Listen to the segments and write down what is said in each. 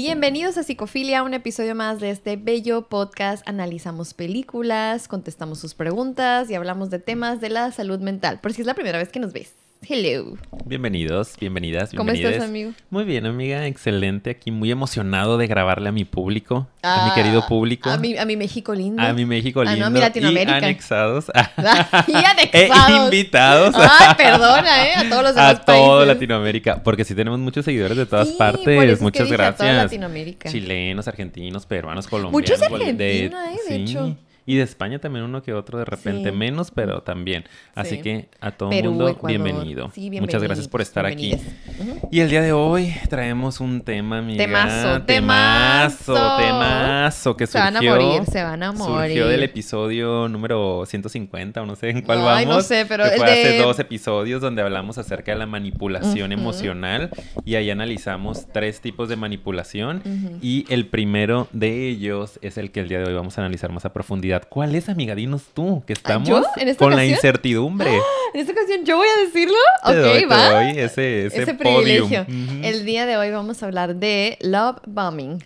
Bienvenidos a Psicofilia, un episodio más de este bello podcast. Analizamos películas, contestamos sus preguntas y hablamos de temas de la salud mental. Por si es la primera vez que nos ves. Hello. Bienvenidos, bienvenidas, ¿Cómo bienvenides. estás, amigo? Muy bien, amiga, excelente. Aquí muy emocionado de grabarle a mi público, a mi Ah, querido público, A mi, a mi México lindo. a mi México Ah, no, lindo mi Latinoamérica. y anexados, y e anexados. invitados Ay, perdona, ¿eh? A todos los demás a todo países. Latinoamérica, porque sí tenemos muchos seguidores de todas Sí, por eso partes. es que Muchas dije a toda gracias. Latinoamérica. Chilenos, argentinos, peruanos, colombianos. Muchos de bol- Argentina, eh, de hecho. Y de España también uno que otro de repente, Sí. menos, pero también. Así Sí. que a todo Perú, mundo, Ecuador. bienvenido. Sí, Muchas gracias por estar aquí. Y el día de hoy traemos un tema, amiga. Temazo, temazo, temazo. temazo que Se surgió. van a morir, se van a morir. Surgió del episodio número 150 o no sé en cuál Ay, vamos. no sé, pero que el fue hace dos episodios donde hablamos acerca de la manipulación emocional y ahí analizamos tres tipos de manipulación y el primero de ellos es el que el día de hoy vamos a analizar más a profundidad. ¿Cuál es, amiga? Dinos tú, que estamos ¿yo? ¿En esta con la incertidumbre. En esta ocasión yo voy a decirlo. Te doy, ok, te va. doy ese, ese, Ese privilegio. El día de hoy vamos a hablar de love bombing.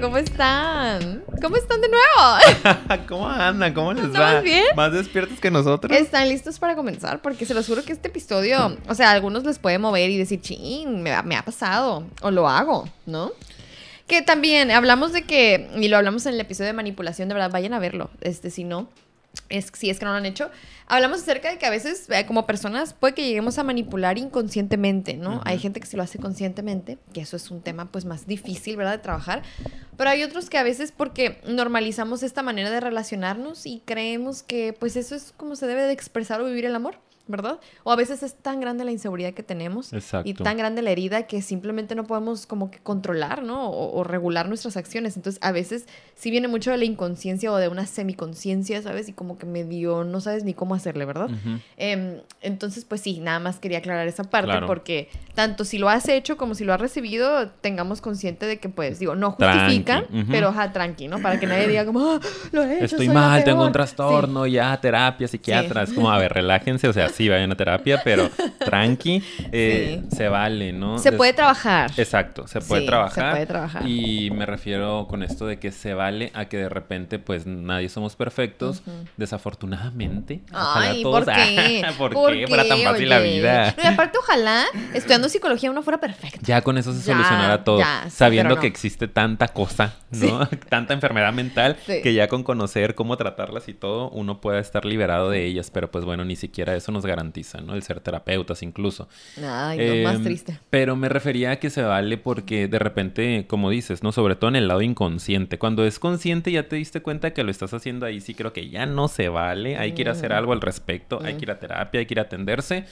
¿Cómo están? ¿Cómo están de nuevo? ¿Cómo andan? ¿Cómo les ¿Estamos va? bien? ¿Más despiertos que nosotros? ¿Están listos para comenzar? Porque se los juro que este episodio, o sea, a algunos les puede mover y decir, ching, me ha pasado, o lo hago, ¿no? Que también hablamos de que, y lo hablamos en el episodio de manipulación, de verdad, vayan a verlo, este, si no, es, si es que no lo han hecho. Hablamos acerca de que a veces, eh, como personas, puede que lleguemos a manipular inconscientemente, ¿no? Hay gente que se lo hace conscientemente, que eso es un tema, pues, más difícil, ¿verdad?, de trabajar. Pero hay otros que a veces porque normalizamos esta manera de relacionarnos y creemos que, pues, eso es como se debe de expresar o vivir el amor, ¿verdad? O a veces es tan grande la inseguridad que tenemos Exacto. y tan grande la herida que simplemente no podemos como que controlar, ¿no? O, o regular nuestras acciones. Entonces, a veces sí viene mucho de la inconsciencia o de una semiconciencia, ¿sabes? Y como que medio no sabes ni cómo hacerle, ¿verdad? Em, entonces, pues sí, nada más quería aclarar esa parte Claro. porque tanto si lo has hecho como si lo has recibido, tengamos consciente de que, pues, digo, no justifica, pero ja, tranqui, ¿no? Para que nadie diga como, "Ah, lo he hecho, Estoy mal, tengo peor". un trastorno, ya, terapia, psiquiatra. Sí. Es como, a ver, relájense, o sea, sí, vayan a terapia, pero tranqui, eh, se vale, ¿no? Se puede trabajar. Exacto, se puede Sí, trabajar. se puede trabajar. Y me refiero con esto de que se vale a que de repente, pues nadie somos perfectos. Desafortunadamente. Ay, todos- ¿por qué? ¿Por, qué? Fuera tan fácil la vida. No, y aparte, ojalá estudiando psicología uno fuera perfecto. Ya con eso se Ya, solucionará todo. ya, sí, sabiendo no. que existe tanta cosa, ¿no? tanta enfermedad mental, que ya con conocer cómo tratarlas y todo, uno pueda estar liberado de ellas. Pero pues bueno, ni siquiera eso nos garantiza, ¿no? El ser terapeutas incluso. Ay, no, más Em, triste. Pero me refería a que se vale porque de repente, como dices, ¿no? Sobre todo en el lado inconsciente. Cuando es consciente ya te diste cuenta que lo estás haciendo ahí, sí creo que ya no se vale. Hay que ir a hacer Mm. algo al respecto, hay Mm. que ir a terapia, hay que ir a atenderse.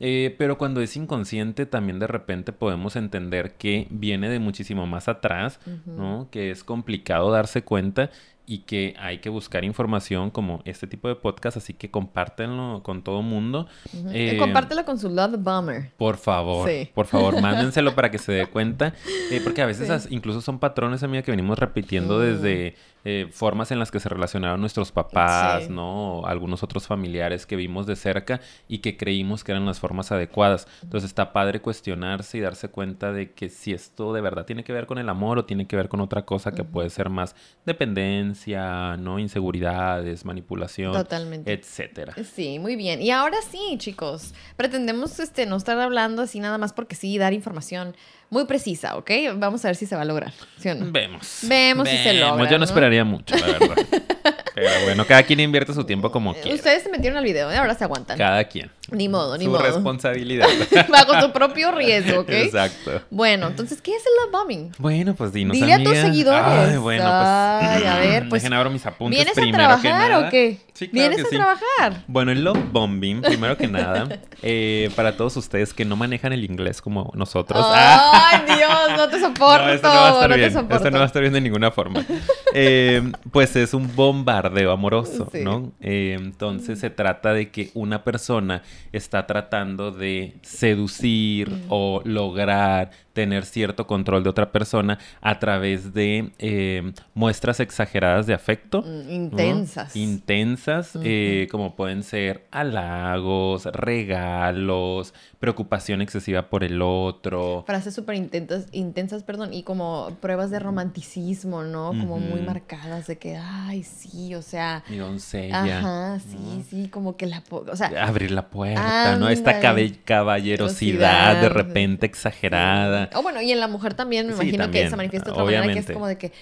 Eh, pero cuando es inconsciente también de repente podemos entender que viene de muchísimo más atrás. ¿no? Que es complicado darse cuenta y que hay que buscar información como este tipo de podcast, así que compártenlo con todo mundo. Eh, Compártelo con su Love Bomber. por favor, Sí. por favor, mándenselo para que se dé cuenta. eh, porque a veces Sí. incluso son patrones, amiga, que venimos repitiendo Mm. desde eh, formas en las que se relacionaron nuestros papás, Sí. ¿no? O algunos otros familiares que vimos de cerca y que creímos que eran las formas adecuadas. Entonces está padre cuestionarse y darse cuenta de que si esto de verdad tiene que ver con el amor o tiene que ver con otra cosa que puede ser más dependencia, ¿no? Inseguridades, manipulación, Totalmente. etcétera. Sí, muy bien. Y ahora sí, chicos, pretendemos este, no estar hablando así nada más porque sí, dar información muy precisa, ¿ok? Vamos a ver si se va a lograr, ¿sí o no? Vemos. Vemos si se logra, Yo no ¿no? esperaría mucho, la verdad. Pero bueno, cada quien invierte su tiempo como quiera. Ustedes se metieron al video, ¿eh? ahora se aguantan. Cada quien. Ni modo, ni su modo. responsabilidad. Bajo su propio riesgo, ¿ok? Exacto. Bueno, entonces, ¿qué es el love bombing? Bueno, pues dinos, Dile a tus seguidores. Ay, bueno, pues. Ay, a ver, pues, Dejen abro mis apuntes ¿Vienes a primero que trabajar nada. o qué? Sí, claro ¿Vienes que a sí. trabajar? Bueno, el love bombing, primero que nada, eh, para todos ustedes que no manejan el inglés como nosotros. Ah. Ay, Dios, no te soporto. No, esto no va a estar no bien. Esto no va a estar bien de ninguna forma. Eh, pues es un bombardeo amoroso, Sí. ¿no? Eh, entonces se trata de que una persona está tratando de seducir Mm. o lograr tener cierto control de otra persona a través de eh, muestras exageradas de afecto. Mm, ¿no? Intensas. Intensas, eh, como pueden ser halagos, regalos, preocupación excesiva por el otro. Frases súper intensas, intensas, perdón, y como pruebas de romanticismo, ¿no? Como muy marcadas de que, ay, sí, o sea, Mi doncella. ajá, sí, sí, como que la, o sea, Abrir la puerta, ¿no? Esta caballerosidad de repente exagerada. O bueno, y en la mujer también me Sí, imagino que se manifiesta de otra manera que es como de que,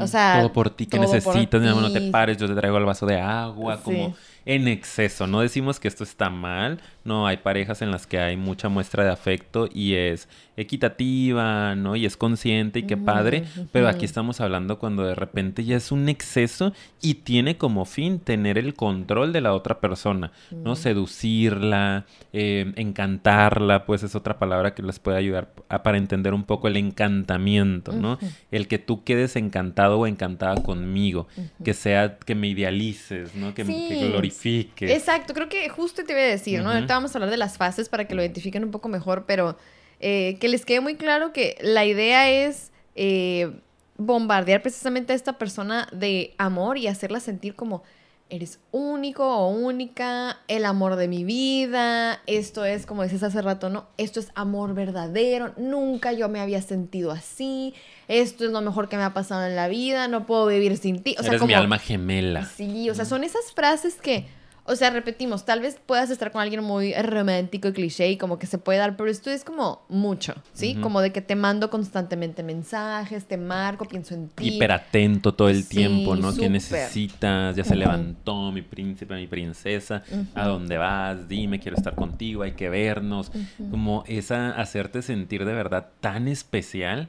o sea, todo por ti que necesitas, mi no te pares, yo te traigo el vaso de agua, Sí. como en exceso. No decimos que esto está mal, no, hay parejas en las que hay mucha muestra de afecto y es equitativa, ¿no? Y es consciente y qué padre, pero aquí estamos hablando cuando de repente ya es un exceso y tiene como fin tener el control de la otra persona, ¿no? Seducirla, eh, encantarla, pues es otra palabra que les puede ayudar a- para entender un poco el encantamiento, ¿no? El que tú quedes encantado o encantada conmigo, que sea, que me idealices, ¿no? Que, que Sí. glorifiques. Exacto, creo que justo te iba a decir, ¿no? Ahorita vamos a hablar de las fases para que lo identifiquen un poco mejor, pero eh, que les quede muy claro que la idea es eh, bombardear precisamente a esta persona de amor y hacerla sentir como eres único o única, el amor de mi vida, esto es, como decías hace rato, ¿no? Esto es amor verdadero, nunca yo me había sentido así, esto es lo mejor que me ha pasado en la vida, no puedo vivir sin ti. O sea, Eres como... mi alma gemela. Sí, o sea, son esas frases que, o sea, repetimos, tal vez puedas estar con alguien muy romántico y cliché y como que se puede dar, pero esto es como mucho, ¿sí? Como de que te mando constantemente mensajes, te marco, pienso en ti. Hiperatento todo el Sí, tiempo, ¿no? ¿Qué necesitas? Ya se levantó mi príncipe, mi princesa. ¿A dónde vas? Dime, quiero estar contigo, hay que vernos. Como esa, hacerte sentir de verdad tan especial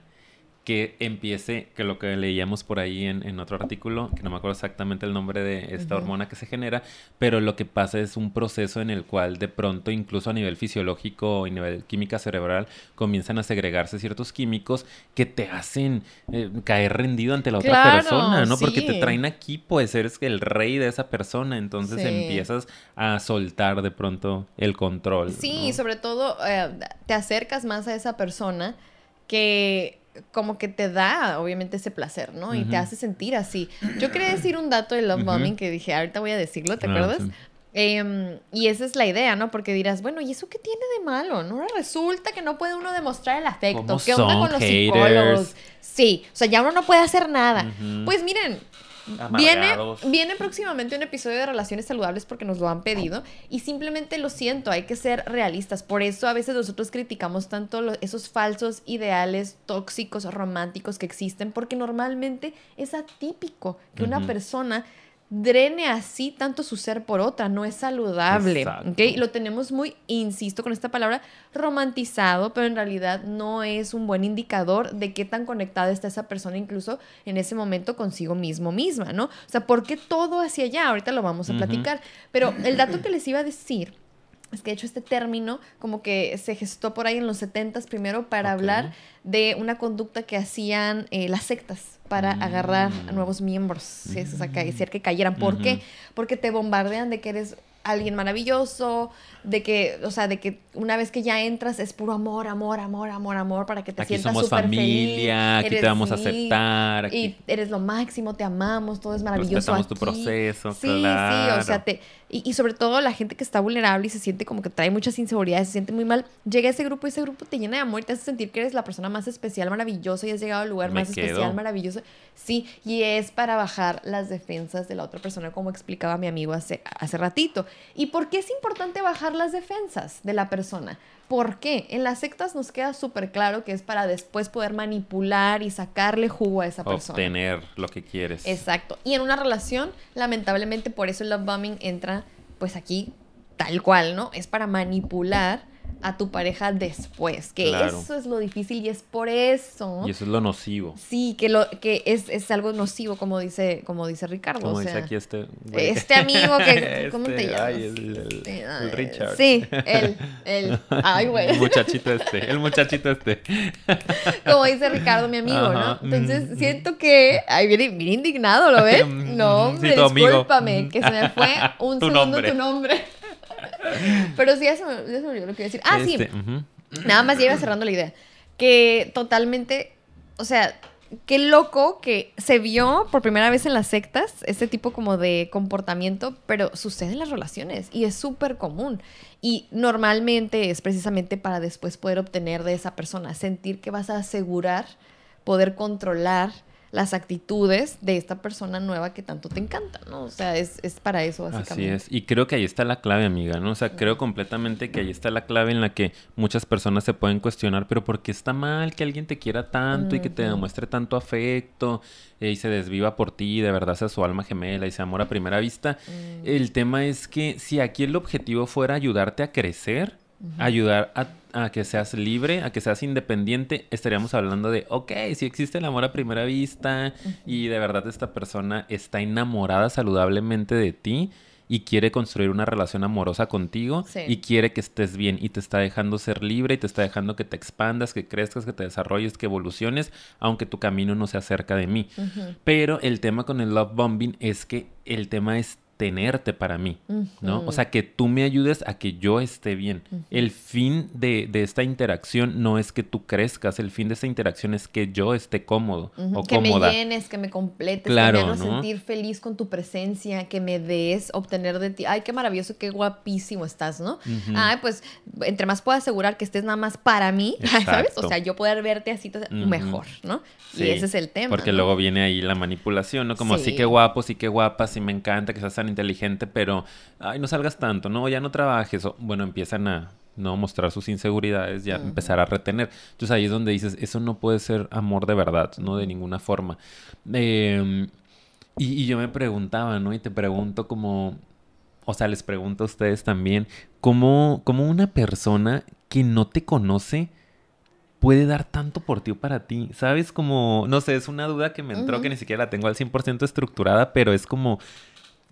que empiece, que lo que leíamos por ahí en, en otro artículo, que no me acuerdo exactamente el nombre de esta hormona que se genera, pero lo que pasa es un proceso en el cual de pronto, incluso a nivel fisiológico y nivel química cerebral, comienzan a segregarse ciertos químicos que te hacen eh, caer rendido ante la otra persona, ¿no? Porque te traen aquí, pues eres el rey de esa persona, entonces Sí. empiezas a soltar de pronto el control. Sí, ¿no? sobre todo eh, te acercas más a esa persona que como que te da, obviamente, ese placer, ¿no? Y te hace sentir así. Yo quería decir un dato de love bombing que dije, ahorita voy a decirlo, ¿te Ah, acuerdas? sí. Em, y esa es la idea, ¿no? Porque dirás, bueno, ¿y eso qué tiene de malo? No Ahora resulta que no puede uno demostrar el afecto. ¿Cómo ¿Qué onda con los psicólogos? Sí, o sea, ya uno no puede hacer nada. Pues miren, Amargados. viene próximamente un episodio de relaciones saludables porque nos lo han pedido y simplemente lo siento, hay que ser realistas. Por eso a veces nosotros criticamos tanto esos falsos ideales tóxicos, románticos que existen, porque normalmente es atípico que una persona drene así tanto su ser por otra, no es saludable, Exacto. ¿ok? Lo tenemos muy, insisto con esta palabra, romantizado, pero en realidad no es un buen indicador de qué tan conectada está esa persona incluso en ese momento consigo mismo misma, ¿no? O sea, ¿por qué todo hacia allá? Ahorita lo vamos a platicar, pero el dato que les iba a decir es que de hecho este término como que se gestó por ahí en los 70 primero para hablar de una conducta que hacían eh, las sectas para Mm. agarrar a nuevos miembros, ¿sí? o sea, que hacer que cayeran. ¿Por qué? Porque te bombardean de que eres alguien maravilloso, de que, o sea, de que una vez que ya entras es puro amor, amor, amor, amor, amor, para que te Aquí sientas somos familia, feliz, aquí te vamos a aceptar, aquí Y eres lo máximo, te amamos, todo es maravilloso respetamos tu proceso, Sí, sí, o sea, te, y, y sobre todo la gente que está vulnerable y se siente como que trae muchas inseguridades, se siente muy mal, llega a ese grupo y ese grupo te llena de amor y te hace sentir que eres la persona más especial, maravillosa y has llegado al lugar Me más quedo. especial, maravilloso. Sí, y es para bajar las defensas de la otra persona, como explicaba mi amigo hace, hace ratito. ¿Y por qué es importante bajar las defensas de la persona? ¿Por qué? En las sectas nos queda súper claro que es para después poder manipular y sacarle jugo a esa persona. obtener lo que quieres. Exacto. Y en una relación, lamentablemente, por eso el love bombing entra, pues aquí, tal cual, ¿no? Es para manipular a tu pareja después. Que Claro. eso es lo difícil y es por eso. Y eso es lo nocivo. Sí, que lo que es, es algo nocivo, como dice, como dice Ricardo. Como o dice sea, aquí este... güey. este amigo que. ¿Cómo te Este, llamas? ay, el, el- Este, el Richard. Sí, él, él. Ay, güey. El muchachito este, el muchachito este. Como dice Ricardo, mi amigo, Ajá, ¿no? Entonces mm, siento que. Ay, viene, viene indignado, ¿lo ves? No, sí, hombre, tu amigo. discúlpame, que se me fue un Tu segundo nombre. tu nombre. Pero sí, ya se me, ya se me olvidó lo que iba a decir. Ah, sí. Este. Nada más ya iba cerrando la idea. que totalmente, o sea, qué loco que se vio por primera vez en las sectas este tipo como de comportamiento, pero sucede en las relaciones y es súper común. Y normalmente es precisamente para después poder obtener de esa persona, sentir que vas a asegurar, poder controlar las actitudes de esta persona nueva que tanto te encanta, ¿no? O sea, es, es para eso, básicamente. Así es. Y creo que ahí está la clave, amiga, ¿no? O sea, creo completamente que ahí está la clave en la que muchas personas se pueden cuestionar, pero ¿por qué está mal que alguien te quiera tanto y que te demuestre tanto afecto eh, y se desviva por ti, de verdad sea su alma gemela y se amor a primera vista? Mm. El tema es que si aquí el objetivo fuera ayudarte a crecer, ayudar a, a que seas libre, a que seas independiente, estaríamos hablando de, ok, si existe el amor a primera vista y de verdad esta persona está enamorada saludablemente de ti y quiere construir una relación amorosa contigo Sí. y quiere que estés bien y te está dejando ser libre y te está dejando que te expandas, que crezcas, que te desarrolles, que evoluciones, aunque tu camino no se acerca de mí. Pero el tema con el love bombing es que el tema es tenerte para mí, ¿no? O sea, que tú me ayudes a que yo esté bien. El fin de, de esta interacción no es que tú crezcas, el fin de esta interacción es que yo esté cómodo o que cómoda. me llenes, que me completes, Claro, que me hagas ¿no? sentir feliz con tu presencia, que me des, obtener de ti. Ay, qué maravilloso, qué guapísimo estás, ¿no? Ay, pues entre más puedo asegurar que estés nada más para mí, ¿sabes? O sea, yo poder verte así mejor, ¿no? Sí, y ese es el tema. Porque ¿no? luego viene ahí la manipulación, ¿no? Como sí Sí. que guapo, sí que guapa, sí me encanta que seas tan inteligente, pero ay, no salgas tanto, no, ya no trabajes. O, bueno, empiezan a no mostrar sus inseguridades, ya empezar a retener. Entonces ahí es donde dices, eso no puede ser amor de verdad, no de ninguna forma. Eh, y, y yo me preguntaba, ¿no? Y te pregunto como, o sea, les pregunto a ustedes también, ¿cómo, cómo una persona que no te conoce puede dar tanto por ti o para ti? ¿Sabes? Como, no sé, es una duda que me entró que ni siquiera la tengo al 100% estructurada, pero es como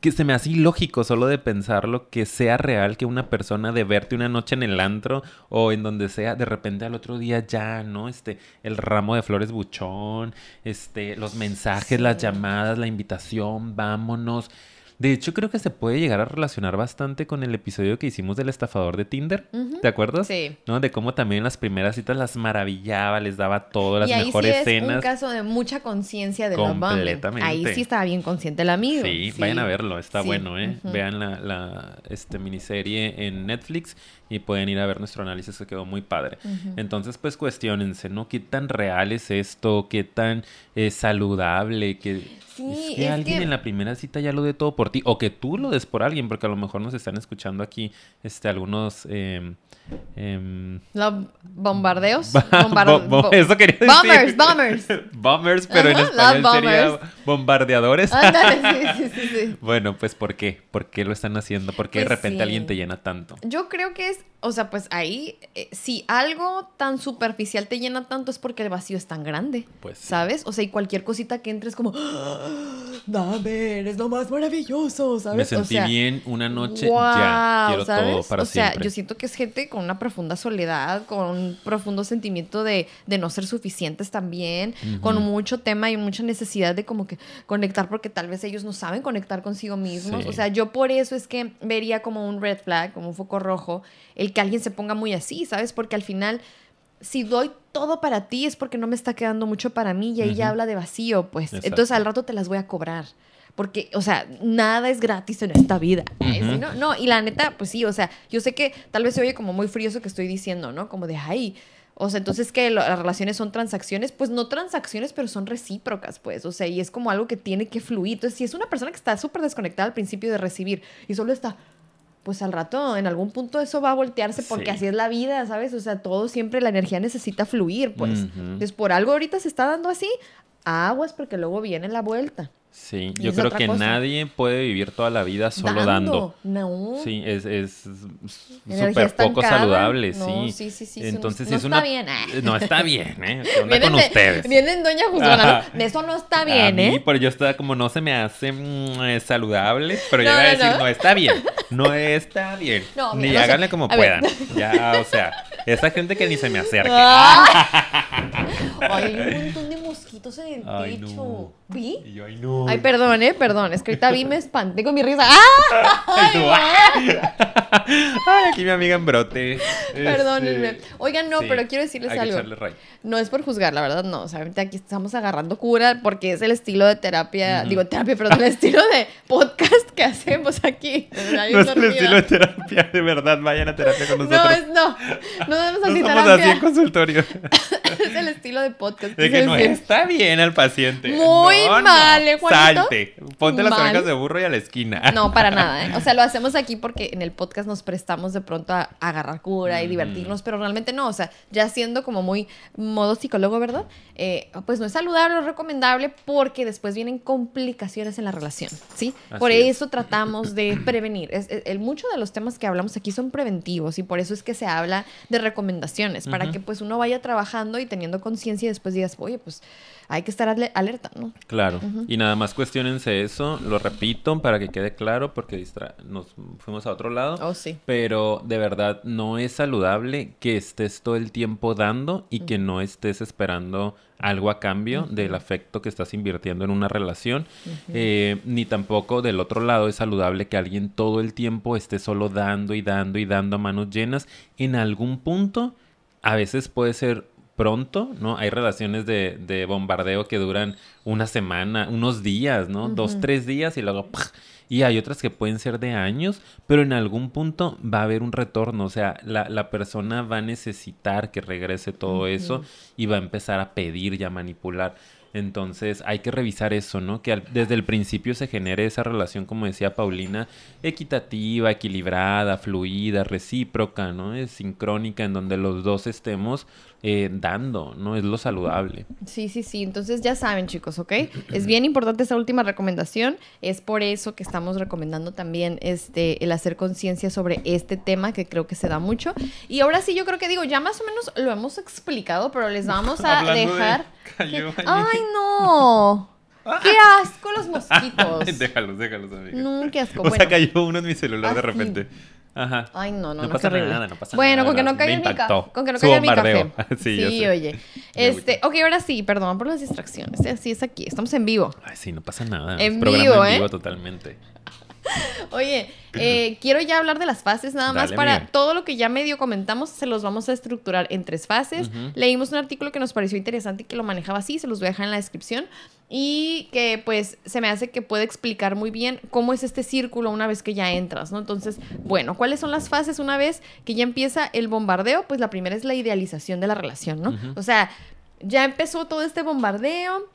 que se me hace ilógico solo de pensarlo que sea real que una persona de verte una noche en el antro o en donde sea, de repente al otro día ya, ¿no? Este, el ramo de flores buchón, este, los mensajes, las llamadas, la invitación, vámonos. De hecho, creo que se puede llegar a relacionar bastante con el episodio que hicimos del estafador de Tinder. ¿Te acuerdas? Sí. ¿No? De cómo también en las primeras citas las maravillaba, les daba todo, las y ahí mejores sí es escenas. un caso de mucha conciencia de Love. Completamente. Ahí sí estaba bien consciente el amigo. Sí, vayan a verlo, está Sí. bueno, ¿eh? Vean la, la, este, miniserie en Netflix y pueden ir a ver nuestro análisis que quedó muy padre. Entonces, pues cuestionense, ¿no? ¿Qué tan real es esto? ¿Qué tan eh, saludable? Que, Sí, es que es alguien que- en la primera cita ya lo dé todo por ti o que tú lo des por alguien, porque a lo mejor nos están escuchando aquí este, algunos... Love bombardeos. Bo- Bombard- bo- bo- eso quería decir. Bombers, bombers. bombers, pero en Ajá, español love sería bombardeadores. Ándale, sí, sí. Bueno, pues ¿por qué? ¿Por qué lo están haciendo? ¿Por qué de Pues repente alguien te llena tanto? Yo creo que es, guys. O sea, pues ahí, eh, si algo tan superficial te llena tanto es porque el vacío es tan grande. Pues. ¿Sabes? O sea, y cualquier cosita que entres como, "Ah, dame, eres lo más maravilloso, ¿sabes? Me sentí o sea, bien una noche, ya. Quiero ¿sabes? todo para o sea, siempre. yo siento que es gente con una profunda soledad, con un profundo sentimiento de, de no ser suficientes también, con mucho tema y mucha necesidad de como que conectar porque tal vez ellos no saben conectar consigo mismos. Sí. O sea, yo por eso es que vería como un red flag, como un foco rojo, el que alguien se ponga muy así, ¿sabes? Porque al final si doy todo para ti es porque no me está quedando mucho para mí y ahí ya habla de vacío, pues. Exacto. Entonces al rato te las voy a cobrar. Porque, o sea, nada es gratis en esta vida. Sí, ¿no? no, y la neta, pues sí, o sea, yo sé que tal vez se oye como muy frío eso que estoy diciendo, ¿no? Como de, ay, o sea, entonces que las relaciones son transacciones, pues no transacciones, pero son recíprocas, pues, o sea, y es como algo que tiene que fluir. Entonces, si es una persona que está súper desconectada al principio de recibir y solo está, pues al rato, en algún punto eso va a voltearse porque Sí. así es la vida, ¿sabes? O sea, todo siempre la energía necesita fluir, pues. Ujú. Entonces, por algo ahorita se está dando así, aguas porque luego viene la vuelta. Sí, yo creo que cosa. nadie puede vivir toda la vida solo dando. No. Sí, es es súper poco saludable, No, sí. sí, sí, sí, Entonces, no es está una... bien, ah. No está bien, ¿eh? ¿Qué onda Vienen con de- ustedes? Vienen Doña Juzgona. ¿no? Eso no está A bien, mí, ¿eh? pero yo estaba como no se me hace mm, eh, saludable, pero yo iba a decir, no. está bien, no está bien. No, ni mira, háganle como ver. puedan. Ya, o sea, esa gente que ni se me acerque. Ah. Ay, hay un montón de mosquitos en el Ay, techo. No. ¿Vi? Y yo, ay, no. Ay, perdón, eh, perdón. Es que ahorita vi, me espanté con mi risa. ¡Ah! Ay. Ay, aquí mi amiga en brote. Perdónenme. Este, Oigan, no, sí, pero quiero decirles hay que algo. ray. No es por juzgar, la verdad, no. O sea, aquí estamos agarrando cura porque es el estilo de terapia, digo terapia, perdón, el estilo de podcast que hacemos aquí. No es el estilo de terapia, de verdad, vayan a terapia con nosotros. No, es no. No debemos No así así terapia. en consultorio. es el estilo de podcast. De quise que no está bien al paciente. Muy No, no. mal, ¿eh, Juanito? Salte. Ponte las orejas de burro y a la esquina. No, para nada, ¿eh? O sea, lo hacemos aquí porque en el podcast nos prestamos de pronto a, a agarrar cura y Ujú. divertirnos, pero realmente no. O sea, ya siendo como muy modo psicólogo, ¿verdad? Eh, pues no es saludable o recomendable porque después vienen complicaciones en la relación, ¿sí? Así por es. eso tratamos de prevenir. Es, es- el, muchos de los temas que hablamos aquí son preventivos y por eso es que se habla de recomendaciones, para que pues uno vaya trabajando y teniendo conciencia y después digas, oye, pues hay que estar ale- alerta, ¿no? Claro. Y nada más cuestionense eso, lo repito para que quede claro porque distra- nos fuimos a otro lado. Oh, sí. Pero de verdad no es saludable que estés todo el tiempo dando y que no estés esperando algo a cambio del afecto que estás invirtiendo en una relación. Eh, ni tampoco del otro lado es saludable que alguien todo el tiempo esté solo dando y dando y dando a manos llenas. En algún punto, a veces puede ser pronto, ¿no? Hay relaciones de, de bombardeo que duran una semana, unos días, ¿no? Dos, tres días y luego... ¡pah! Y hay otras que pueden ser de años, pero en algún punto va a haber un retorno. O sea, la, la persona va a necesitar que regrese todo eso y va a empezar a pedir y a manipular. Entonces hay que revisar eso, ¿no? Que al- desde el principio se genere esa relación, como decía Paulina, equitativa, equilibrada, fluida, recíproca, ¿no? Es sincrónica, en donde los dos estemos eh, dando, ¿no? Es lo saludable. Sí, sí, sí. Entonces ya saben, chicos, ¿ok? Es bien importante esta última recomendación. Es por eso que estamos recomendando también este, el hacer conciencia sobre este tema que creo que se da mucho. Y ahora sí, yo creo que digo, ya más o menos lo hemos explicado, pero les vamos a Hablando de dejar. cayó que-. ¡Ay, no! ¡Qué asco los mosquitos! déjalos, déjalos, amiga. No, qué asco. O sea, Bueno. cayó uno en mi celular de Ah, repente. Ajá. Ay, no, no, No no, pasa qué nada, no pasa bueno, nada, con que no caiga en mi café. Con que no caiga en mi café. Sí, ya sé. oye. Este, ok, ahora sí, perdón por las distracciones. Así es aquí, estamos en vivo. Ay, sí, no pasa nada. En es programa vivo, en ¿eh? vivo totalmente. Oye, eh, quiero ya hablar de las fases nada más para todo lo que ya medio comentamos, se los vamos a estructurar en tres fases. Leímos un artículo que nos pareció interesante y que lo manejaba así, se los voy a dejar en la descripción. Y que pues se me hace que puede explicar muy bien cómo es este círculo una vez que ya entras, ¿no? Entonces, bueno, ¿cuáles son las fases una vez que ya empieza el bombardeo? Pues la primera es la idealización de la relación, ¿no? O sea, ya empezó todo este bombardeo,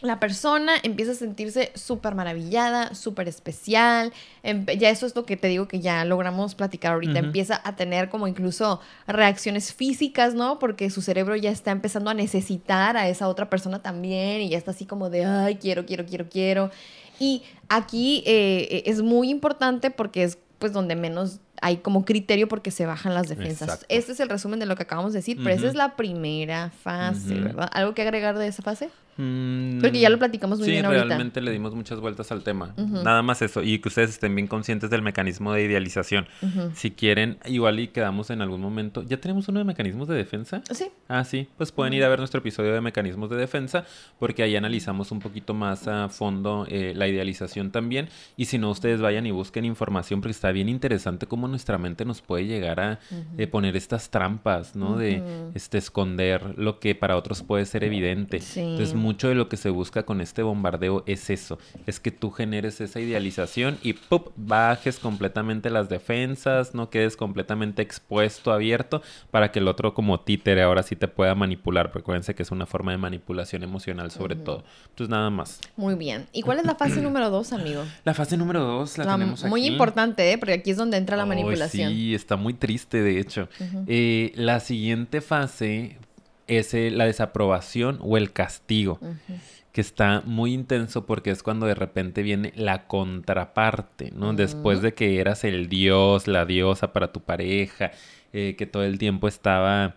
la persona empieza a sentirse súper maravillada, súper especial. empe- ya eso es lo que te digo que ya logramos platicar ahorita. Empieza a tener como incluso reacciones físicas, ¿no? Porque su cerebro ya está empezando a necesitar a esa otra persona también y ya está así como de, ay, quiero, quiero, quiero, quiero. Y aquí eh, es muy importante porque es pues donde menos hay como criterio porque se bajan las defensas. Exacto. Este es el resumen de lo que acabamos de decir, pero esa es la primera fase. ¿verdad? ¿Algo que agregar de esa fase? Mm, Porque ya lo platicamos muy sí, bien ahorita. realmente le dimos muchas vueltas al tema. Nada más eso. Y que ustedes estén bien conscientes del mecanismo de idealización. Si quieren, igual y quedamos en algún momento. ¿Ya tenemos uno de mecanismos de defensa? Sí. Ah, sí, pues pueden ir a ver nuestro episodio de mecanismos de defensa porque ahí analizamos un poquito más a fondo eh, la idealización también y si no ustedes vayan y busquen información porque está bien interesante cómo nuestra mente nos puede llegar a eh, poner estas trampas, ¿no? De este esconder lo que para otros puede ser evidente. Sí. Entonces mucho de lo que se busca con este bombardeo es eso, es que tú generes esa idealización y ¡pup! bajes completamente las defensas, no quedes completamente expuesto, abierto, para que el otro como títere ahora sí te pueda manipular, porque acuérdense que es una forma de manipulación emocional sobre todo. Entonces nada más. Muy bien. ¿Y cuál es la fase número dos, amigo? La fase número dos la, La- tenemos muy aquí. importante, ¿eh? Porque aquí es donde entra la Ay, manipulación. sí, está muy triste, de hecho. Eh, la siguiente fase es eh, la desaprobación o el castigo, que está muy intenso porque es cuando de repente viene la contraparte, ¿no? Después de que eras el dios, la diosa para tu pareja, eh, que todo el tiempo estaba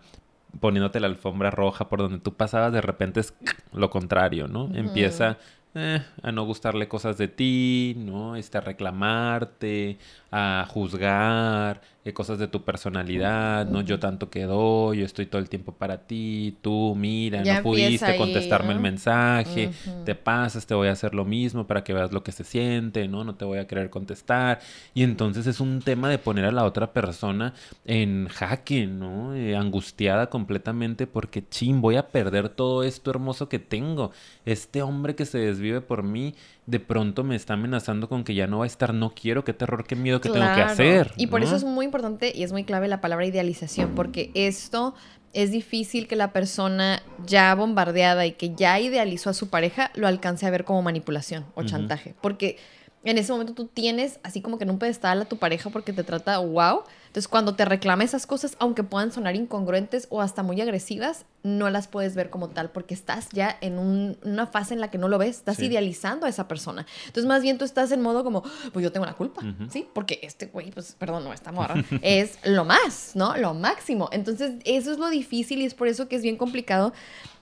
poniéndote la alfombra roja por donde tú pasabas, de repente es lo contrario, ¿no? Empieza eh, a no gustarle cosas de ti, ¿no? Este, a reclamarte, a juzgar, eh, cosas de tu personalidad, ¿no? Yo tanto que doy, yo estoy todo el tiempo para ti, tú, mira, Ya no pudiste ahí, contestarme el mensaje, te pasas, te voy a hacer lo mismo para que veas lo que se siente, ¿no? No te voy a querer contestar. Y entonces es un tema de poner a la otra persona en jaque, ¿no? Eh, angustiada completamente porque, chin, voy a perder todo esto hermoso que tengo. Este hombre que se desvive por mí, de pronto me está amenazando con que ya no va a estar, no quiero, qué terror, qué miedo, qué tengo que Claro. hacer. Y por ¿no? eso es muy importante y es muy clave la palabra idealización, porque esto es difícil que la persona ya bombardeada y que ya idealizó a su pareja lo alcance a ver como manipulación o chantaje. Porque en ese momento tú tienes así como que en un pedestal a tu pareja porque te trata wow. Entonces cuando te reclama esas cosas, aunque puedan sonar incongruentes o hasta muy agresivas, no las puedes ver como tal porque estás ya en un- una fase en la que no lo ves, estás Sí. idealizando a esa persona. Entonces más bien tú estás en modo como, pues yo tengo la culpa. ¿sí? Porque este güey, pues perdón, no, esta morra es lo más, ¿no? Lo máximo. Entonces eso es lo difícil y es por eso que es bien complicado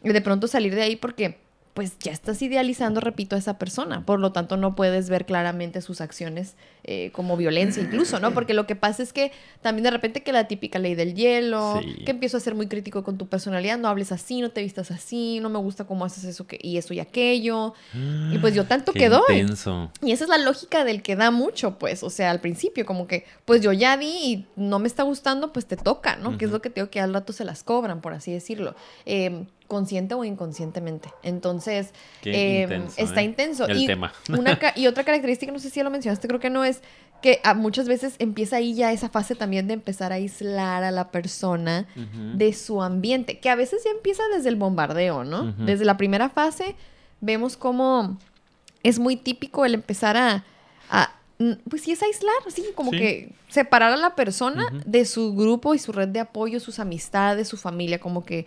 de pronto salir de ahí porque pues ya estás idealizando, repito, a esa persona. Por lo tanto, no puedes ver claramente sus acciones eh, como violencia incluso, ¿no? Porque lo que pasa es que también de repente que la típica ley del hielo, Sí. que empiezo a ser muy crítico con tu personalidad, no hables así, no te vistas así, no me gusta cómo haces eso que, y eso y aquello. Y pues yo tanto que doy. intenso. Y esa es la lógica del que da mucho, pues, o sea, al principio, como que, pues yo ya di y no me está gustando, pues te toca, ¿no? Que es lo que te digo que al rato se las cobran, por así decirlo, Eh, consciente o inconscientemente. Entonces, Qué eh, intenso, está ¿eh? intenso. El y, tema. Una ca- y otra característica, no sé si ya lo mencionaste, creo que no es que ah, muchas veces empieza ahí ya esa fase también de empezar a aislar a la persona de su ambiente, que a veces ya empieza desde el bombardeo, ¿no? Desde la primera fase vemos cómo es muy típico el empezar a, a, pues sí es aislar, sí, como Sí. que separar a la persona de su grupo y su red de apoyo, sus amistades, su familia, como que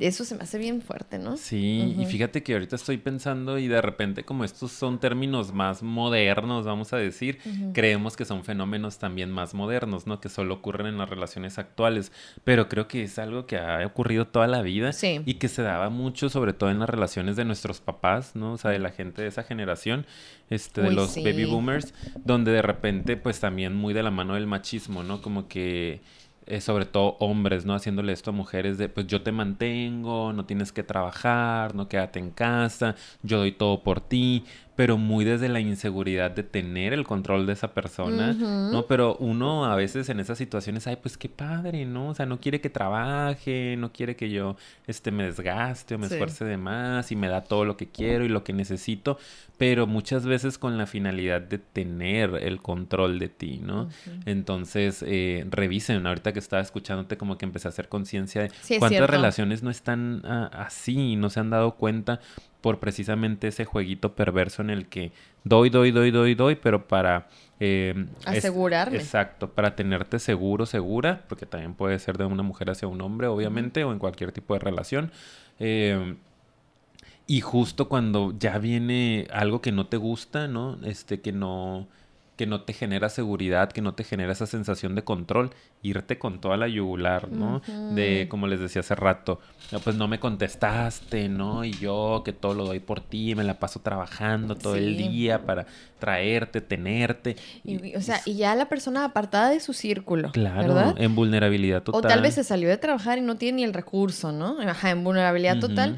eso se me hace bien fuerte, ¿no? Sí, y fíjate que ahorita estoy pensando y de repente como estos son términos más modernos, vamos a decir, creemos que son fenómenos también más modernos, ¿no? Que solo ocurren en las relaciones actuales, pero creo que es algo que ha ocurrido toda la vida Sí. y que se daba mucho sobre todo en las relaciones de nuestros papás, ¿no? O sea, de la gente de esa generación, este, de los sí. baby boomers, donde de repente pues también muy de la mano del machismo, ¿no? Como que eh, sobre todo hombres, ¿no? Haciéndole esto a mujeres de, pues yo te mantengo, no tienes que trabajar, no quédate en casa, yo doy todo por ti, pero muy desde la inseguridad de tener el control de esa persona. ¿no? Pero uno a veces en esas situaciones, ay, pues qué padre, ¿no? O sea, no quiere que trabaje, no quiere que yo, este, me desgaste o me Sí. esfuerce de más y me da todo lo que quiero y lo que necesito, pero muchas veces con la finalidad de tener el control de ti, ¿no? Entonces, eh, revisen, ahorita que estaba escuchándote como que empecé a hacer conciencia de Sí, cuántas relaciones no están ah, así no se han dado cuenta por precisamente ese jueguito perverso en el que doy, doy, doy, doy, doy, pero para... eh, es- exacto, para tenerte seguro, segura, porque también puede ser de una mujer hacia un hombre, obviamente, o en cualquier tipo de relación. Eh, y justo cuando ya viene algo que no te gusta, ¿no? Este, que no, que no te genera seguridad, que no te genera esa sensación de control, irte con toda la yugular, ¿no? De, como les decía hace rato, "No, pues no me contestaste, ¿no? Y yo que todo lo doy por ti, me la paso trabajando todo el día para traerte, tenerte. Y, o sea, y ya la persona apartada de su círculo, Claro, ¿verdad? en vulnerabilidad total. O tal vez se salió de trabajar y no tiene ni el recurso, ¿no? Ajá, en vulnerabilidad total.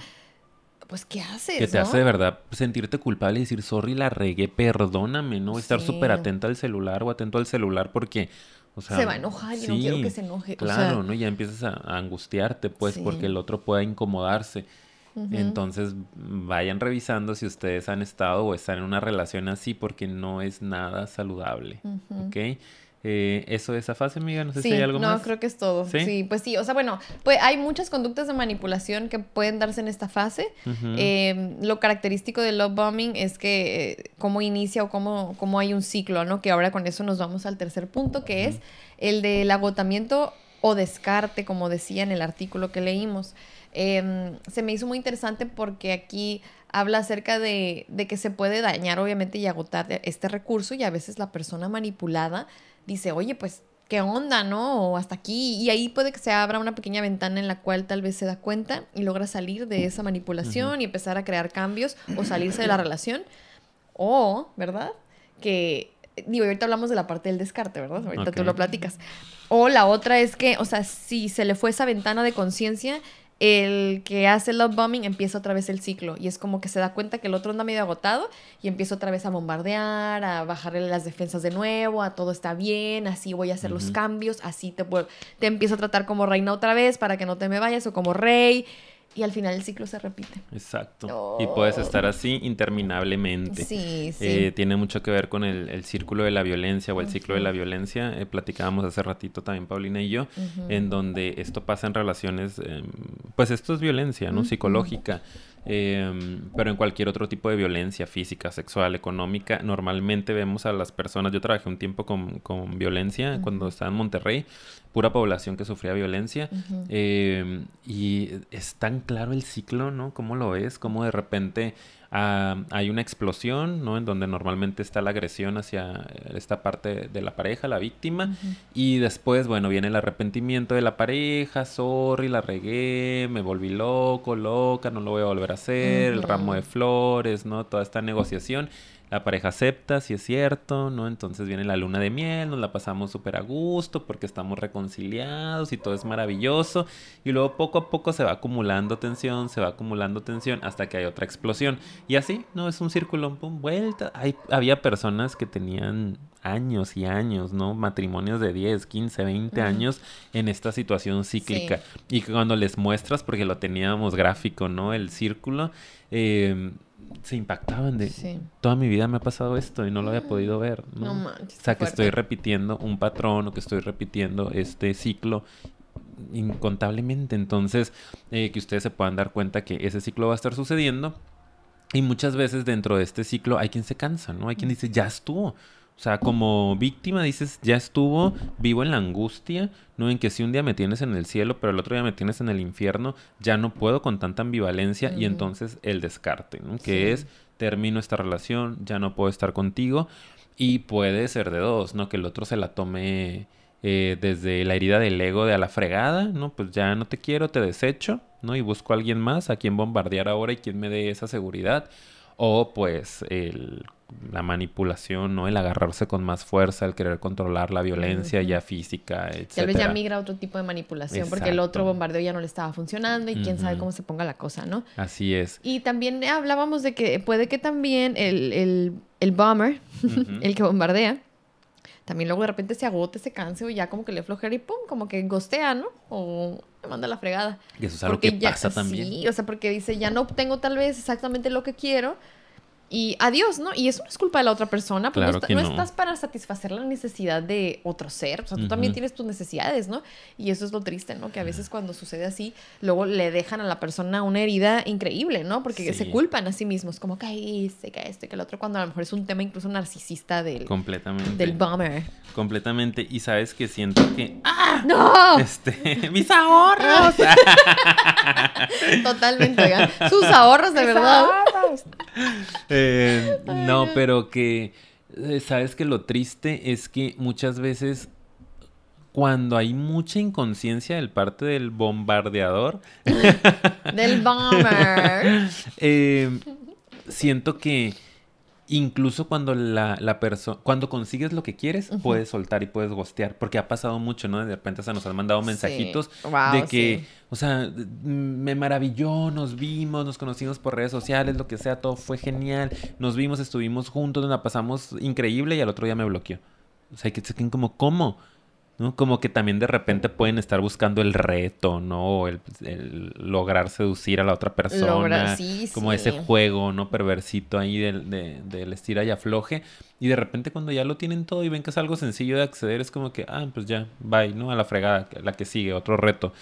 Pues, ¿qué haces? Que te no? hace de verdad sentirte culpable y decir, sorry, la regué, perdóname, ¿no? Estar Sí. súper atenta al celular o atento al celular porque, o sea... Se va a enojar y no quiero que se enoje, o Claro, sea- ¿no? Ya empiezas a, a angustiarte, pues, Sí. porque el otro pueda incomodarse. Entonces, vayan revisando si ustedes han estado o están en una relación así porque no es nada saludable. ¿ok? Eh, eso de esa fase, amiga, no sé Sí, si hay algo no, más. creo que es todo. ¿Sí? ¿Sí? pues sí, o sea, bueno, pues hay muchas conductas de manipulación que pueden darse en esta fase. Eh, lo característico del love bombing es que eh, cómo inicia o cómo, cómo hay un ciclo, ¿no? Que ahora con eso nos vamos al tercer punto, que es el del agotamiento o descarte, como decía en el artículo que leímos. Eh, se me hizo muy interesante porque aquí habla acerca de, de que se puede dañar, obviamente, y agotar este recurso, y a veces la persona manipulada dice, oye, pues, ¿qué onda, no? O hasta aquí. Y ahí puede que se abra una pequeña ventana en la cual tal vez se da cuenta y logra salir de esa manipulación y empezar a crear cambios o salirse de la relación. O, ¿verdad? Que Digo, ahorita hablamos de la parte del descarte, ¿verdad? Ahorita tú lo platicas. O la otra es que, o sea, si se le fue esa ventana de conciencia, el que hace el love bombing empieza otra vez el ciclo y es como que se da cuenta que el otro anda medio agotado y empieza otra vez a bombardear, a bajarle las defensas de nuevo, a todo está bien, así voy a hacer los cambios, así te, te empiezo a tratar como reina otra vez para que no te me vayas o como rey y al final el ciclo se repite. Exacto. Y puedes estar así interminablemente. Sí, sí. Eh, tiene mucho que ver con el, círculo de la violencia o el ciclo de la violencia. Eh, platicábamos hace ratito también Paulina y yo, en donde esto pasa en relaciones, em, pues esto es violencia, ¿no? Psicológica. Em, pero en cualquier otro tipo de violencia física, sexual, económica, normalmente vemos a las personas, yo trabajé un tiempo con, con violencia cuando estaba en Monterrey, pura población que sufría violencia, em, y es tan claro el ciclo, ¿no? ¿Cómo lo ves? Cómo de repente Ah, hay una explosión, ¿no? En donde normalmente está la agresión hacia esta parte de la pareja, la víctima. Y después, bueno, viene el arrepentimiento de la pareja, sorry, la regué, me volví loco, loca, no lo voy a volver a hacer, el ramo de flores, ¿no? Toda esta negociación la pareja acepta si es cierto, ¿no? Entonces viene la luna de miel, nos la pasamos súper a gusto porque estamos reconciliados y todo es maravilloso. Y luego poco a poco se va acumulando tensión, se va acumulando tensión hasta que hay otra explosión. Y así, ¿no? Es un círculo, pum, vuelta. Hay, había personas que tenían años y años, ¿no? Matrimonios de 10, 15, 20 años en esta situación cíclica. Y cuando les muestras, porque lo teníamos gráfico, ¿no? El círculo, eh, se impactaban de toda mi vida me ha pasado esto y no lo había podido ver. No, o sea, que estoy repitiendo un patrón o que estoy repitiendo este ciclo incontablemente. Entonces, eh, que ustedes se puedan dar cuenta que ese ciclo va a estar sucediendo. Y muchas veces dentro de este ciclo hay quien se cansa, ¿no? Hay quien dice, ya estuvo. O sea, como víctima dices, ya estuvo, vivo en la angustia, ¿no? En que si un día me tienes en el cielo, pero el otro día me tienes en el infierno, ya no puedo con tanta ambivalencia y entonces el descarte, ¿no? Que es, termino esta relación, ya no puedo estar contigo y puede ser de dos, ¿no? Que el otro se la tome eh, desde la herida del ego de a la fregada, ¿no? Pues ya no te quiero, te desecho, ¿no? Y busco a alguien más a quien bombardear ahora y quien me dé esa seguridad. O pues el la manipulación, ¿no? El agarrarse con más fuerza, el querer controlar la violencia ya física, etc. Tal vez ya migra a otro tipo de manipulación porque el otro bombardeo ya no le estaba funcionando y quién sabe cómo se ponga la cosa, ¿no? Así es. Y también hablábamos de que puede que también el, el, el bomber, el que bombardea, también luego de repente se agote, se canse o ya como que le flojera y pum, como que gostea, ¿no? O me manda la fregada. Y eso es algo que pasa también. Sí, o sea, porque dice, ya no obtengo tal vez exactamente lo que quiero, y adiós, ¿no? Y eso no es culpa de la otra persona, porque no, estás para satisfacer la necesidad de otro ser, o sea, tú también tienes tus necesidades, ¿no? Y eso es lo triste, ¿no? Que a veces cuando sucede así, luego le dejan a la persona una herida increíble, ¿no? Porque se culpan a sí mismos, como caíste, que este, que el otro, cuando a lo mejor es un tema incluso narcisista del... Completamente. Del bomber. Completamente. Y sabes que siento que... ¡Ah! ¡No! Este, mis ahorros. Totalmente, Sus ahorros, de verdad. Eh, no, pero que, eh, sabes que lo triste es que muchas veces cuando hay mucha inconsciencia del parte del bombardeador. del bomber. Eh, siento que incluso cuando la, la persona, cuando consigues lo que quieres, puedes soltar y puedes gostear, porque ha pasado mucho, ¿no? De repente se nos han mandado mensajitos de que, o sea, me maravilló, nos vimos, nos conocimos por redes sociales, lo que sea, todo fue genial, nos vimos, estuvimos juntos, nos la pasamos increíble y al otro día me bloqueó. O sea, que se queden como, ¿cómo? ¿No? Como que también de repente pueden estar buscando el reto, ¿no? El, lograr seducir a la otra persona. como ese juego, ¿no? Perversito ahí del, del estira y afloje. Y de repente cuando ya lo tienen todo y ven que es algo sencillo de acceder, es como que, ah, pues ya, bye, ¿no? A la fregada, la que sigue, otro reto.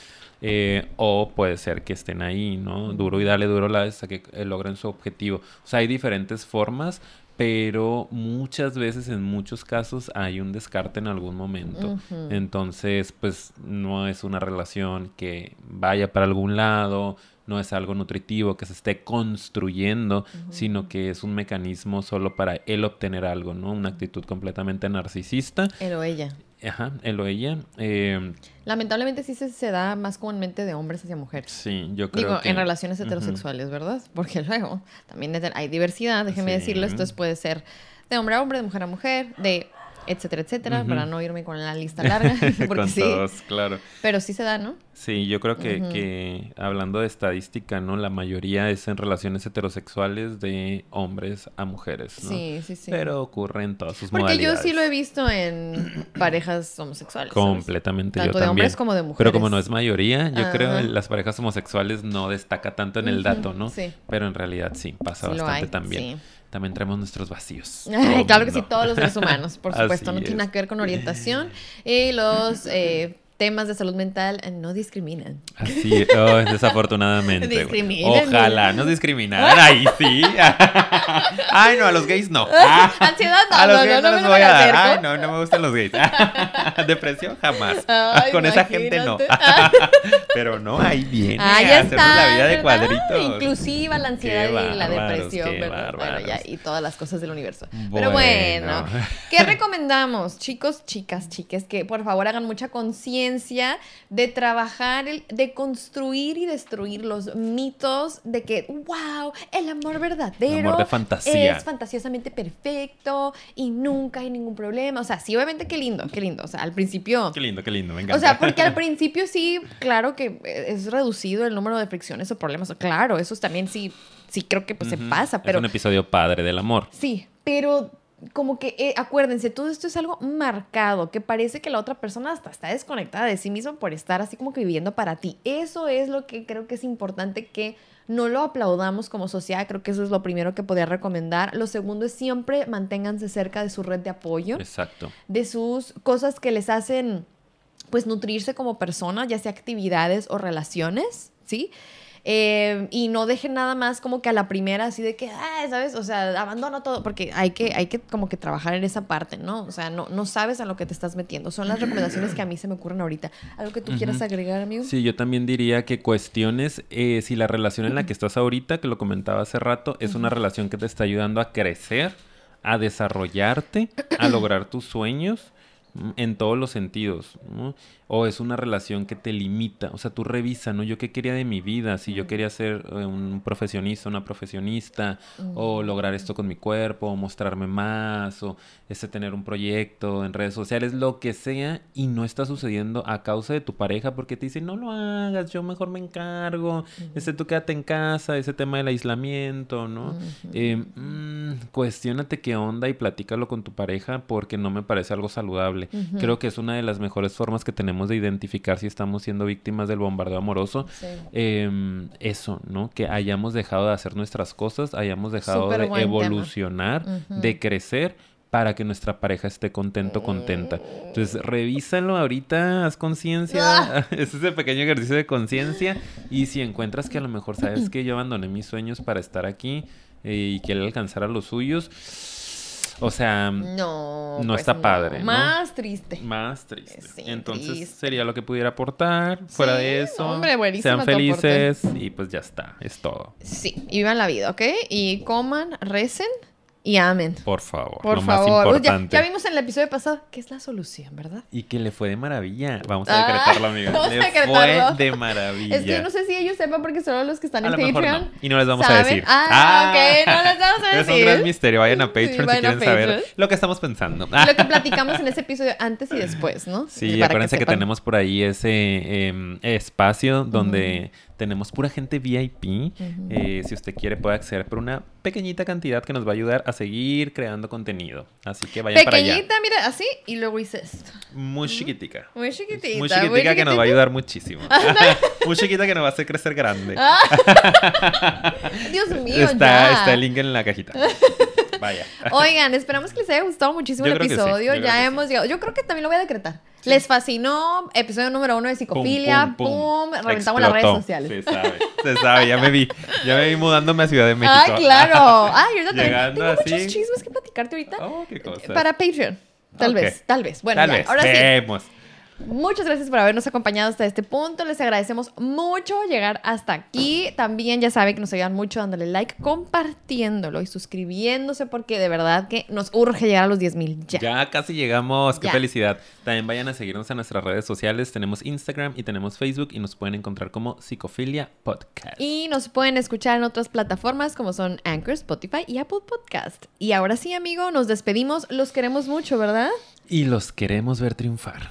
Eh, o puede ser que estén ahí, ¿no? Duro y dale duro la hasta que eh, logren su objetivo. O sea, hay diferentes formas, pero muchas veces, en muchos casos, hay un descarte en algún momento. Entonces, pues no es una relación que vaya para algún lado, no es algo nutritivo que se esté construyendo, sino que es un mecanismo solo para él obtener algo, ¿no? Una actitud completamente narcisista. Él o ella. Ajá, él o ella. Eh, Lamentablemente sí se, da más comúnmente de hombres hacia mujeres. Sí, yo creo Digo, en relaciones heterosexuales, ¿verdad? Porque luego también hay diversidad, déjeme decirles, entonces puede ser de hombre a hombre, de mujer a mujer, de etcétera, etcétera, para no irme con la lista larga, porque Con sí, todos, claro. pero sí se da, ¿no? Sí, yo creo que, que hablando de estadística, ¿no? La mayoría es en relaciones heterosexuales de hombres a mujeres, ¿no? Sí, sí, sí. Pero ocurre en todas sus porque modalidades. yo sí lo he visto en parejas homosexuales. ¿sabes? Completamente, Tanto yo de también. hombres como de mujeres. Pero como no es mayoría, yo creo que las parejas homosexuales no destaca tanto en el dato, ¿no? sí. Pero en realidad sí, pasa Sí bastante también. sí. También traemos nuestros vacíos. Ay, claro que sí, todos los seres humanos, por Así supuesto, no tiene nada que ver con orientación. Y los eh, temas de salud mental eh, no discriminan. Así, oh, desafortunadamente. güey. Discriminen. Ojalá nos discriminaran. Ahí sí. Ay, no, a los gays no. Ansiedad, no, a los no, gays no, no, no los voy a dar. Ay, no, no me gustan los gays. Depresión jamás. Ay, Con esa gente no. Pero no, ahí viene Ah, a ya hacernos está. la vida de cuadritos. Inclusiva la ansiedad y la depresión. Bueno, ya, y todas las cosas del universo. Bueno. Pero bueno, ¿qué recomendamos, chicos, chicas, chiques? Que por favor hagan mucha conciencia de trabajar, el- de construir y destruir los mitos de que, wow, el amor verdadero. El amor de fantasía. Es fantasiosamente perfecto y nunca hay ningún problema. O sea, sí, obviamente, qué lindo, qué lindo. O sea, al principio. Qué lindo, qué lindo, me encanta. O sea, porque al principio sí, claro que es reducido el número de fricciones o problemas. Claro, eso también sí, sí creo que pues se pasa, pero Es un episodio padre del amor. sí, pero como que eh, acuérdense, todo esto es algo marcado, que parece que la otra persona hasta está desconectada de sí misma por estar así como que viviendo para ti. Eso es lo que creo que es importante que no lo aplaudamos como sociedad, creo que eso es lo primero que podría recomendar. Lo segundo es siempre manténganse cerca de su red de apoyo Exacto. de sus cosas que les hacen pues nutrirse como persona, ya sea actividades o relaciones, ¿sí? Eh, y no dejen nada más como que a la primera así de que, ah, ¿sabes? O sea, abandona todo, porque hay que, hay que como que trabajar en esa parte, ¿no? O sea, no, no sabes a lo que te estás metiendo. Son las recomendaciones que a mí se me ocurren ahorita. ¿Algo que tú quieras agregar, amigo? Sí, yo también diría que cuestiones eh, si la relación en la que estás ahorita, que lo comentaba hace rato, es una relación que te está ayudando a crecer, a desarrollarte, a lograr tus sueños mm, en todos los sentidos, ¿no? O es una relación que te limita, o sea, tú revisa, ¿no? Yo qué quería de mi vida, si yo quería ser eh, un profesionista, una profesionista, o lograr esto con mi cuerpo, o mostrarme más, o este tener un proyecto en redes sociales, lo que sea, y no está sucediendo a causa de tu pareja porque te dice, no lo hagas, yo mejor me encargo, este tú quédate en casa, ese tema del aislamiento, ¿no? Eh, mm, cuestiónate qué onda y platícalo con tu pareja porque no me parece algo saludable. Creo que es una de las mejores formas que tenemos de identificar si estamos siendo víctimas del bombardeo amoroso. Sí. Em, eso, ¿no? Que hayamos dejado de hacer nuestras cosas, hayamos dejado Súper de evolucionar, de crecer para que nuestra pareja esté contento, contenta. Entonces, revísalo ahorita, haz conciencia. Ah. Ese es el pequeño ejercicio de conciencia. Y si encuentras que a lo mejor sabes que yo abandoné mis sueños para estar aquí eh, y quiere alcanzar a los suyos, o sea, No. No pues está padre, ¿no? Más triste. más triste. Sí, Entonces triste. sería lo que pudiera aportar. Fuera Sí, de eso, hombre, sean felices y pues ya está, es todo. Sí, y vivan la vida, ¿ok? Y coman, recen y amen. Por favor, Por lo favor. más ya, importante. ya vimos en el episodio pasado que es la solución, ¿verdad? Y que le fue de maravilla. Vamos a Ah, decretarlo, amiga. vamos a decretarlo. fue de maravilla. Es que no sé si ellos sepan porque solo los que están a en Patreon. no. Y no les vamos a decir. Ah, ok, no les vamos a Es un decir. gran misterio. Vayan a Patreon si vayan quieren saber lo que estamos pensando. Lo que platicamos en ese episodio antes y después, ¿no? Sí, Para acuérdense que, tenemos por ahí ese em, espacio donde tenemos pura gente VIP. Eh, si usted quiere puede acceder por una pequeñita cantidad que nos va a ayudar a seguir creando contenido. Así que vayan para allá. Pequeñita, mira, así, y luego hice esto. Muy chiquitica. Muy chiquitita. Muy chiquitica que nos va a ayudar muchísimo. muy chiquita que nos va a hacer crecer grande. Dios mío, está, ya. está el link en la cajita. Vaya. Oigan, esperamos que les haya gustado muchísimo Yo el sí, episodio. yo ya hemos llegado. Yo creo que también lo voy a decretar. Les fascinó. Episodio número uno de psicofilia. Pum, reventamos las redes sociales. Se sabe, se sabe, ya me vi. Ya me vi mudándome a Ciudad de México. Ay, claro. Ay, también Llegando tengo muchos así. chismes que platicarte ahorita. Oh, qué cosa. Para Patreon. Tal vez, tal vez. Bueno, Tal ya, vez. ahora sí. Muchas gracias por habernos acompañado hasta este punto. Les agradecemos mucho llegar hasta aquí. También ya saben que nos ayudan mucho dándole like, compartiéndolo y suscribiéndose porque de verdad que nos urge llegar a los 10 mil ya. Ya casi llegamos. Qué Ya. felicidad. También vayan a seguirnos en nuestras redes sociales. Tenemos Instagram y tenemos Facebook y nos pueden encontrar como Psicofilia Podcast. Y nos pueden escuchar en otras plataformas como son Anchor, Spotify y Apple Podcast. Y ahora sí, amigo, nos despedimos. Los queremos mucho, ¿verdad? Y los queremos ver triunfar.